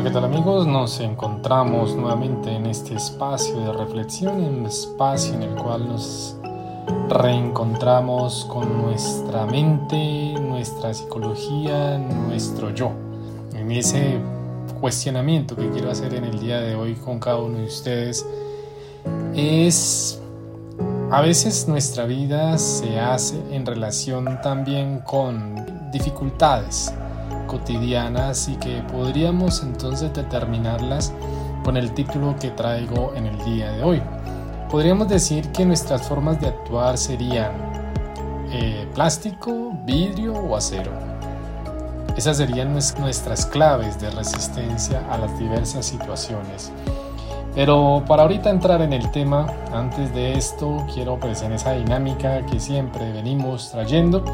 Hola, ¿qué tal amigos? Nos encontramos nuevamente en este espacio de reflexión, en un espacio en el cual nos reencontramos con nuestra mente, nuestra psicología, nuestro yo. En ese cuestionamiento que quiero hacer en el día de hoy con cada uno de ustedes es a veces nuestra vida se hace en relación también con dificultades cotidianas y que podríamos entonces determinarlas con el título que traigo en el día de hoy. Podríamos decir que nuestras formas de actuar serían eh, plástico, vidrio o acero. Esas serían nuestras claves de resistencia a las diversas situaciones. Pero para ahorita entrar en el tema, antes de esto quiero pues en esa dinámica que siempre venimos trayendo,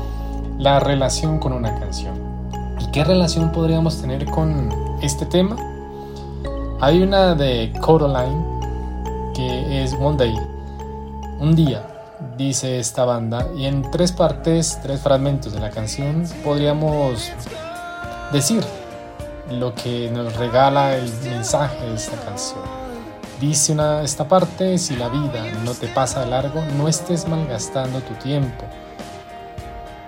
la relación con una canción. ¿Y qué relación podríamos tener con este tema? Hay una de Coraline que es One Day, un día, dice esta banda, y en tres partes, tres fragmentos de la canción podríamos decir lo que nos regala el mensaje de esta canción. Dice una, esta parte, si la vida no te pasa largo, no estés malgastando tu tiempo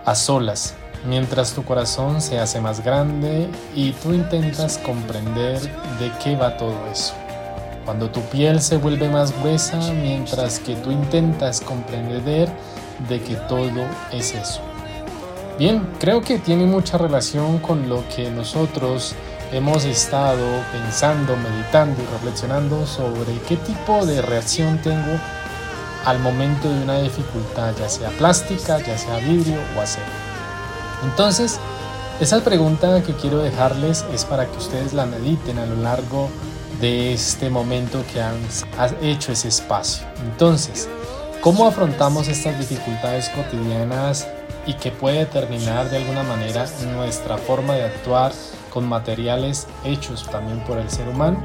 a solas, mientras tu corazón se hace más grande y tú intentas comprender de qué va todo eso. Cuando tu piel se vuelve más gruesa mientras que tú intentas comprender de que todo es eso. Bien, creo que tiene mucha relación con lo que nosotros hemos estado pensando, meditando y reflexionando sobre qué tipo de reacción tengo al momento de una dificultad, ya sea plástica, ya sea vidrio o acero. Entonces, esa pregunta que quiero dejarles es para que ustedes la mediten a lo largo de este momento que han hecho ese espacio. Entonces, ¿cómo afrontamos estas dificultades cotidianas y que puede determinar de alguna manera nuestra forma de actuar con materiales hechos también por el ser humano?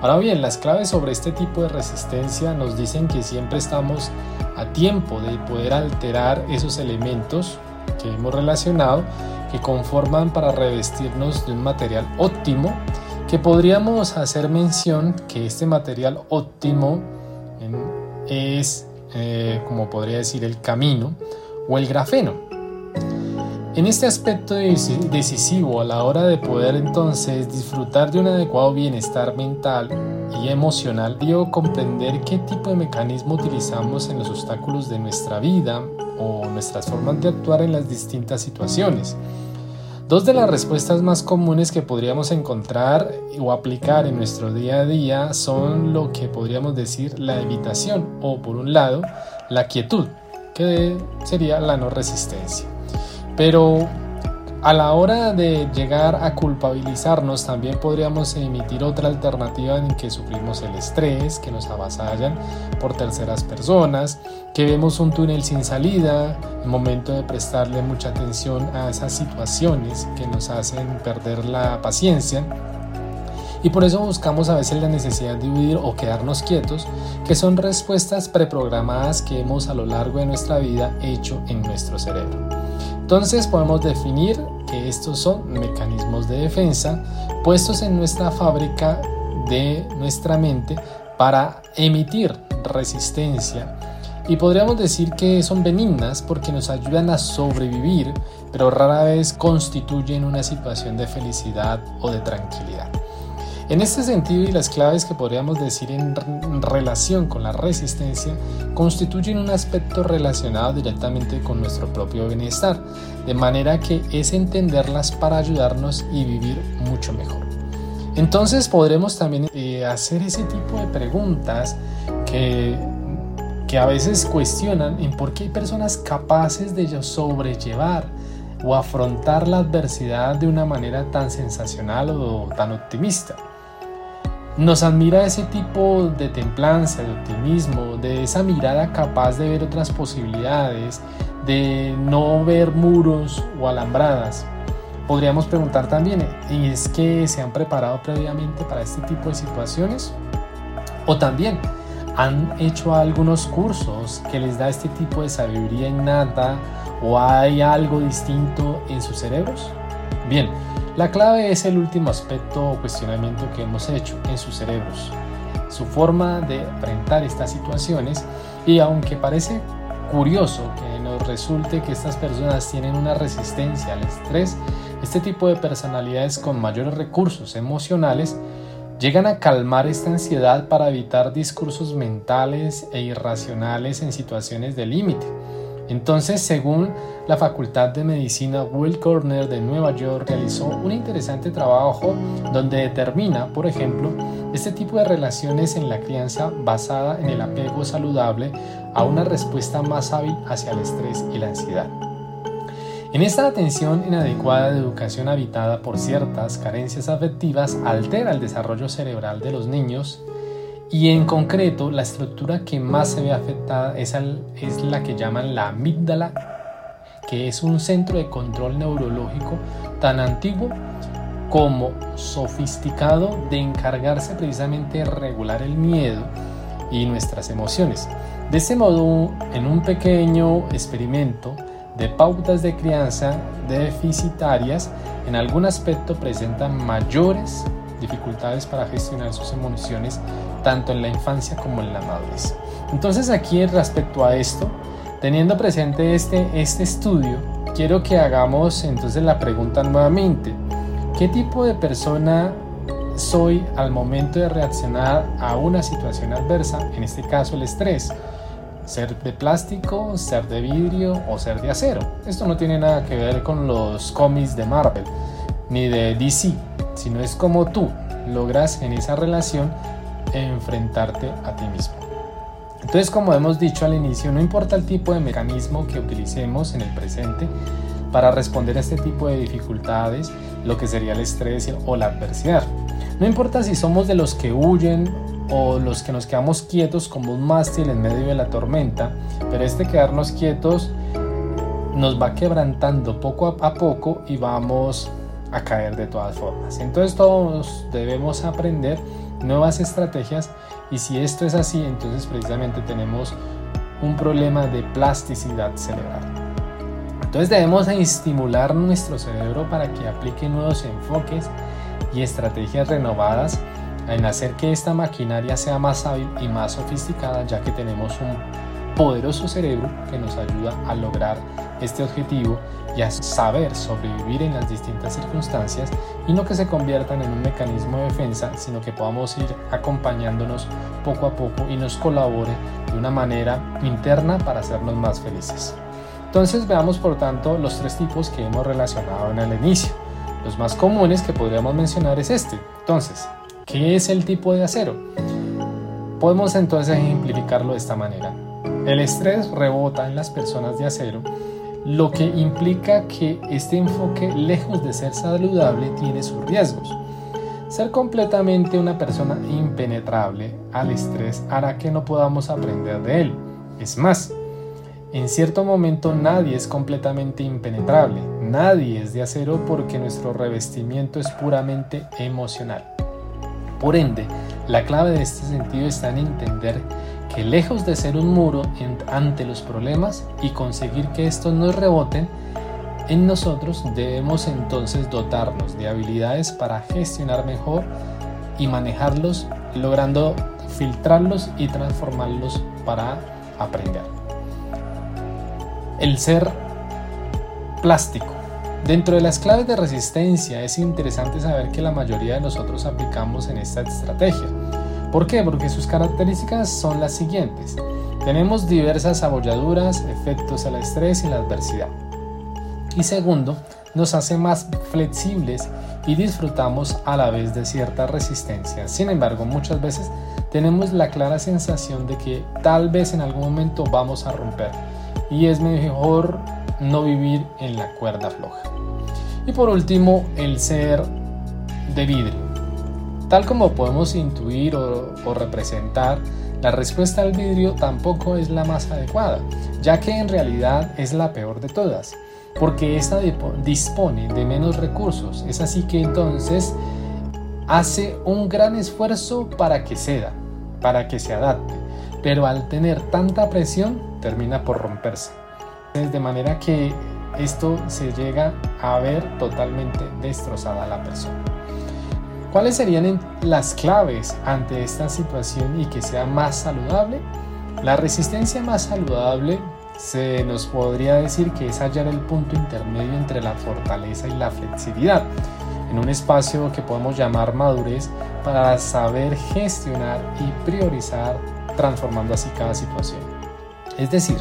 Ahora bien, las claves sobre este tipo de resistencia nos dicen que siempre estamos a tiempo de poder alterar esos elementos que hemos relacionado que conforman para revestirnos de un material óptimo que podríamos hacer mención que este material óptimo es eh, como podría decir el camino o el grafeno. En este aspecto decisivo a la hora de poder entonces disfrutar de un adecuado bienestar mental y emocional, debo comprender qué tipo de mecanismo utilizamos en los obstáculos de nuestra vida o nuestras formas de actuar en las distintas situaciones. Dos de las respuestas más comunes que podríamos encontrar o aplicar en nuestro día a día son lo que podríamos decir la evitación o por un lado la quietud, que sería la no resistencia. Pero a la hora de llegar a culpabilizarnos también podríamos emitir otra alternativa en que sufrimos el estrés, que nos avasallan por terceras personas, que vemos un túnel sin salida, el momento de prestarle mucha atención a esas situaciones que nos hacen perder la paciencia. Y por eso buscamos a veces la necesidad de huir o quedarnos quietos, que son respuestas preprogramadas que hemos a lo largo de nuestra vida hecho en nuestro cerebro. Entonces podemos definir estos son mecanismos de defensa puestos en nuestra fábrica de nuestra mente para emitir resistencia y podríamos decir que son benignas porque nos ayudan a sobrevivir, pero rara vez constituyen una situación de felicidad o de tranquilidad. En este sentido y las claves que podríamos decir en relación con la resistencia constituyen un aspecto relacionado directamente con nuestro propio bienestar, de manera que es entenderlas para ayudarnos y vivir mucho mejor. Entonces podremos también eh, hacer ese tipo de preguntas que, que a veces cuestionan en por qué hay personas capaces de sobrellevar o afrontar la adversidad de una manera tan sensacional o tan optimista. Nos admira ese tipo de templanza, de optimismo, de esa mirada capaz de ver otras posibilidades, de no ver muros o alambradas. Podríamos preguntar también, ¿y es que se han preparado previamente para este tipo de situaciones? O también, ¿han hecho algunos cursos que les da este tipo de sabiduría innata o hay algo distinto en sus cerebros? Bien, La clave es el último aspecto o cuestionamiento que hemos hecho en sus cerebros, su forma de enfrentar estas situaciones y aunque parece curioso que nos resulte que estas personas tienen una resistencia al estrés, este tipo de personalidades con mayores recursos emocionales llegan a calmar esta ansiedad para evitar discursos mentales e irracionales en situaciones de límite. Entonces, según la Facultad de Medicina Will Corner de Nueva York realizó un interesante trabajo donde determina, por ejemplo, este tipo de relaciones en la crianza basada en el apego saludable a una respuesta más hábil hacia el estrés y la ansiedad. En esta atención inadecuada de educación habitada por ciertas carencias afectivas altera el desarrollo cerebral de los niños y en concreto la estructura que más se ve afectada es, la que llaman la amígdala, que es un centro de control neurológico tan antiguo como sofisticado de encargarse precisamente de regular el miedo y nuestras emociones. De este modo, en un pequeño experimento, de pautas de crianza deficitarias en algún aspecto presentan mayores dificultades para gestionar sus emociones tanto en la infancia como en la madurez. Entonces aquí respecto a esto, teniendo presente este, este estudio, quiero que hagamos entonces la pregunta nuevamente. ¿Qué tipo de persona soy al momento de reaccionar a una situación adversa, en este caso el estrés? ser de plástico, ser de vidrio o ser de acero. Esto no tiene nada que ver con los cómics de Marvel ni de DC, sino es como tú logras en esa relación enfrentarte a ti mismo. Entonces, como hemos dicho al inicio, no importa el tipo de mecanismo que utilicemos en el presente para responder a este tipo de dificultades, lo que sería el estrés o la adversidad. No importa si somos de los que huyen o los que nos quedamos quietos como un mástil en medio de la tormenta, pero este quedarnos quietos nos va quebrantando poco a poco y vamos a caer de todas formas. Entonces todos debemos aprender nuevas estrategias y si esto es así, entonces precisamente tenemos un problema de plasticidad cerebral. Entonces debemos estimular nuestro cerebro para que aplique nuevos enfoques y estrategias renovadas en hacer que esta maquinaria sea más hábil y más sofisticada, ya que tenemos un poderoso cerebro que nos ayuda a lograr este objetivo y a saber sobrevivir en las distintas circunstancias y no que se conviertan en un mecanismo de defensa, sino que podamos ir acompañándonos poco a poco y nos colabore de una manera interna para hacernos más felices. Entonces veamos por tanto los tres tipos que hemos relacionado en el inicio. Los más comunes que podríamos mencionar es este. Entonces, ¿Qué es el tipo de acero? Podemos entonces ejemplificarlo de esta manera. El estrés rebota en las personas de acero, lo que implica que este enfoque, lejos de ser saludable, tiene sus riesgos. Ser completamente una persona impenetrable al estrés hará que no podamos aprender de él. Es más, en cierto momento nadie es completamente impenetrable, nadie es de acero porque nuestro revestimiento es puramente emocional. Por ende, la clave de este sentido está en entender que lejos de ser un muro ante los problemas y conseguir que estos no reboten, en nosotros debemos entonces dotarnos de habilidades para gestionar mejor y manejarlos, logrando filtrarlos y transformarlos para aprender. El ser plástico Dentro de las claves de resistencia es interesante saber que la mayoría de nosotros aplicamos en esta estrategia. ¿Por qué? Porque sus características son las siguientes. Tenemos diversas abolladuras, efectos al estrés y la adversidad. Y segundo, nos hace más flexibles y disfrutamos a la vez de cierta resistencia. Sin embargo, muchas veces tenemos la clara sensación de que tal vez en algún momento vamos a romper y es mejor no vivir en la cuerda floja. Y por último, el ser de vidrio. Tal como podemos intuir o, representar, la respuesta al vidrio tampoco es la más adecuada, ya que en realidad es la peor de todas, porque esta dispone de menos recursos. Es así que entonces hace un gran esfuerzo para que ceda, para que se adapte, pero al tener tanta presión termina por romperse. De manera que esto se llega a ver totalmente destrozada la persona. ¿Cuáles serían las claves ante esta situación y que sea más saludable? La resistencia más saludable se nos podría decir que es hallar el punto intermedio entre la fortaleza y la flexibilidad, en un espacio que podemos llamar madurez para saber gestionar y priorizar, transformando así cada situación. Es decir,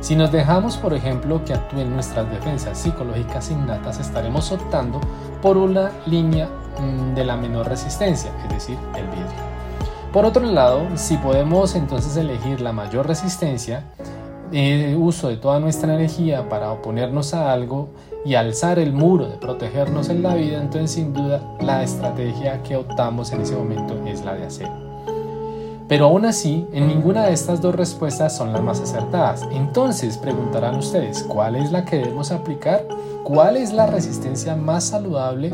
si nos dejamos, por ejemplo, que actúen nuestras defensas psicológicas innatas, estaremos optando por una línea de la menor resistencia, es decir, el vidrio. Por otro lado, si podemos entonces elegir la mayor resistencia, el uso de toda nuestra energía para oponernos a algo y alzar el muro de protegernos en la vida, entonces sin duda la estrategia que optamos en ese momento es la de acero. Pero aún así, en ninguna de estas dos respuestas son las más acertadas. Entonces preguntarán ustedes, ¿cuál es la que debemos aplicar? ¿Cuál es la resistencia más saludable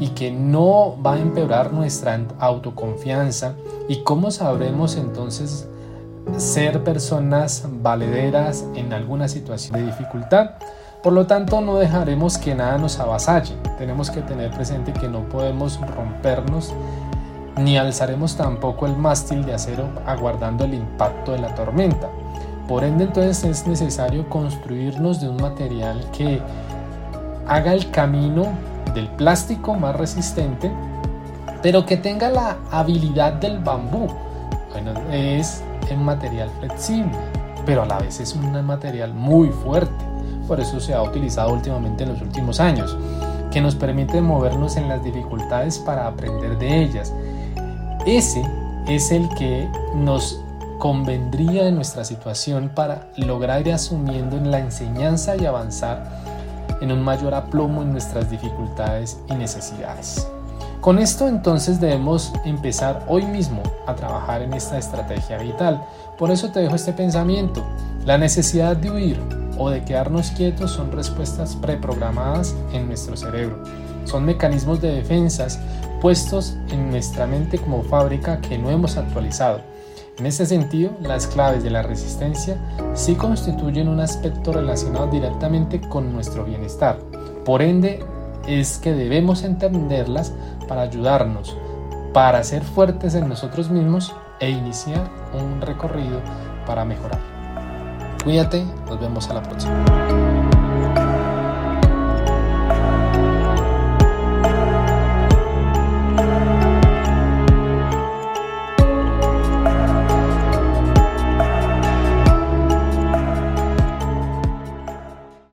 y que no va a empeorar nuestra autoconfianza? ¿Y cómo sabremos entonces ser personas valederas en alguna situación de dificultad? Por lo tanto, no dejaremos que nada nos avasalle. Tenemos que tener presente que no podemos rompernos ni alzaremos tampoco el mástil de acero aguardando el impacto de la tormenta. Por ende entonces es necesario construirnos de un material que haga el camino del plástico más resistente, pero que tenga la habilidad del bambú. Bueno, es un material flexible, pero a la vez es un material muy fuerte. Por eso se ha utilizado últimamente en los últimos años, que nos permite movernos en las dificultades para aprender de ellas ese es el que nos convendría en nuestra situación para lograr ir asumiendo en la enseñanza y avanzar en un mayor aplomo en nuestras dificultades y necesidades. Con esto entonces debemos empezar hoy mismo a trabajar en esta estrategia vital. Por eso te dejo este pensamiento. La necesidad de huir o de quedarnos quietos son respuestas preprogramadas en nuestro cerebro. Son mecanismos de defensas puestos en nuestra mente como fábrica que no hemos actualizado. En este sentido, las claves de la resistencia sí constituyen un aspecto relacionado directamente con nuestro bienestar. Por ende, es que debemos entenderlas para ayudarnos, para ser fuertes en nosotros mismos e iniciar un recorrido para mejorar. Cuídate, nos vemos a la próxima.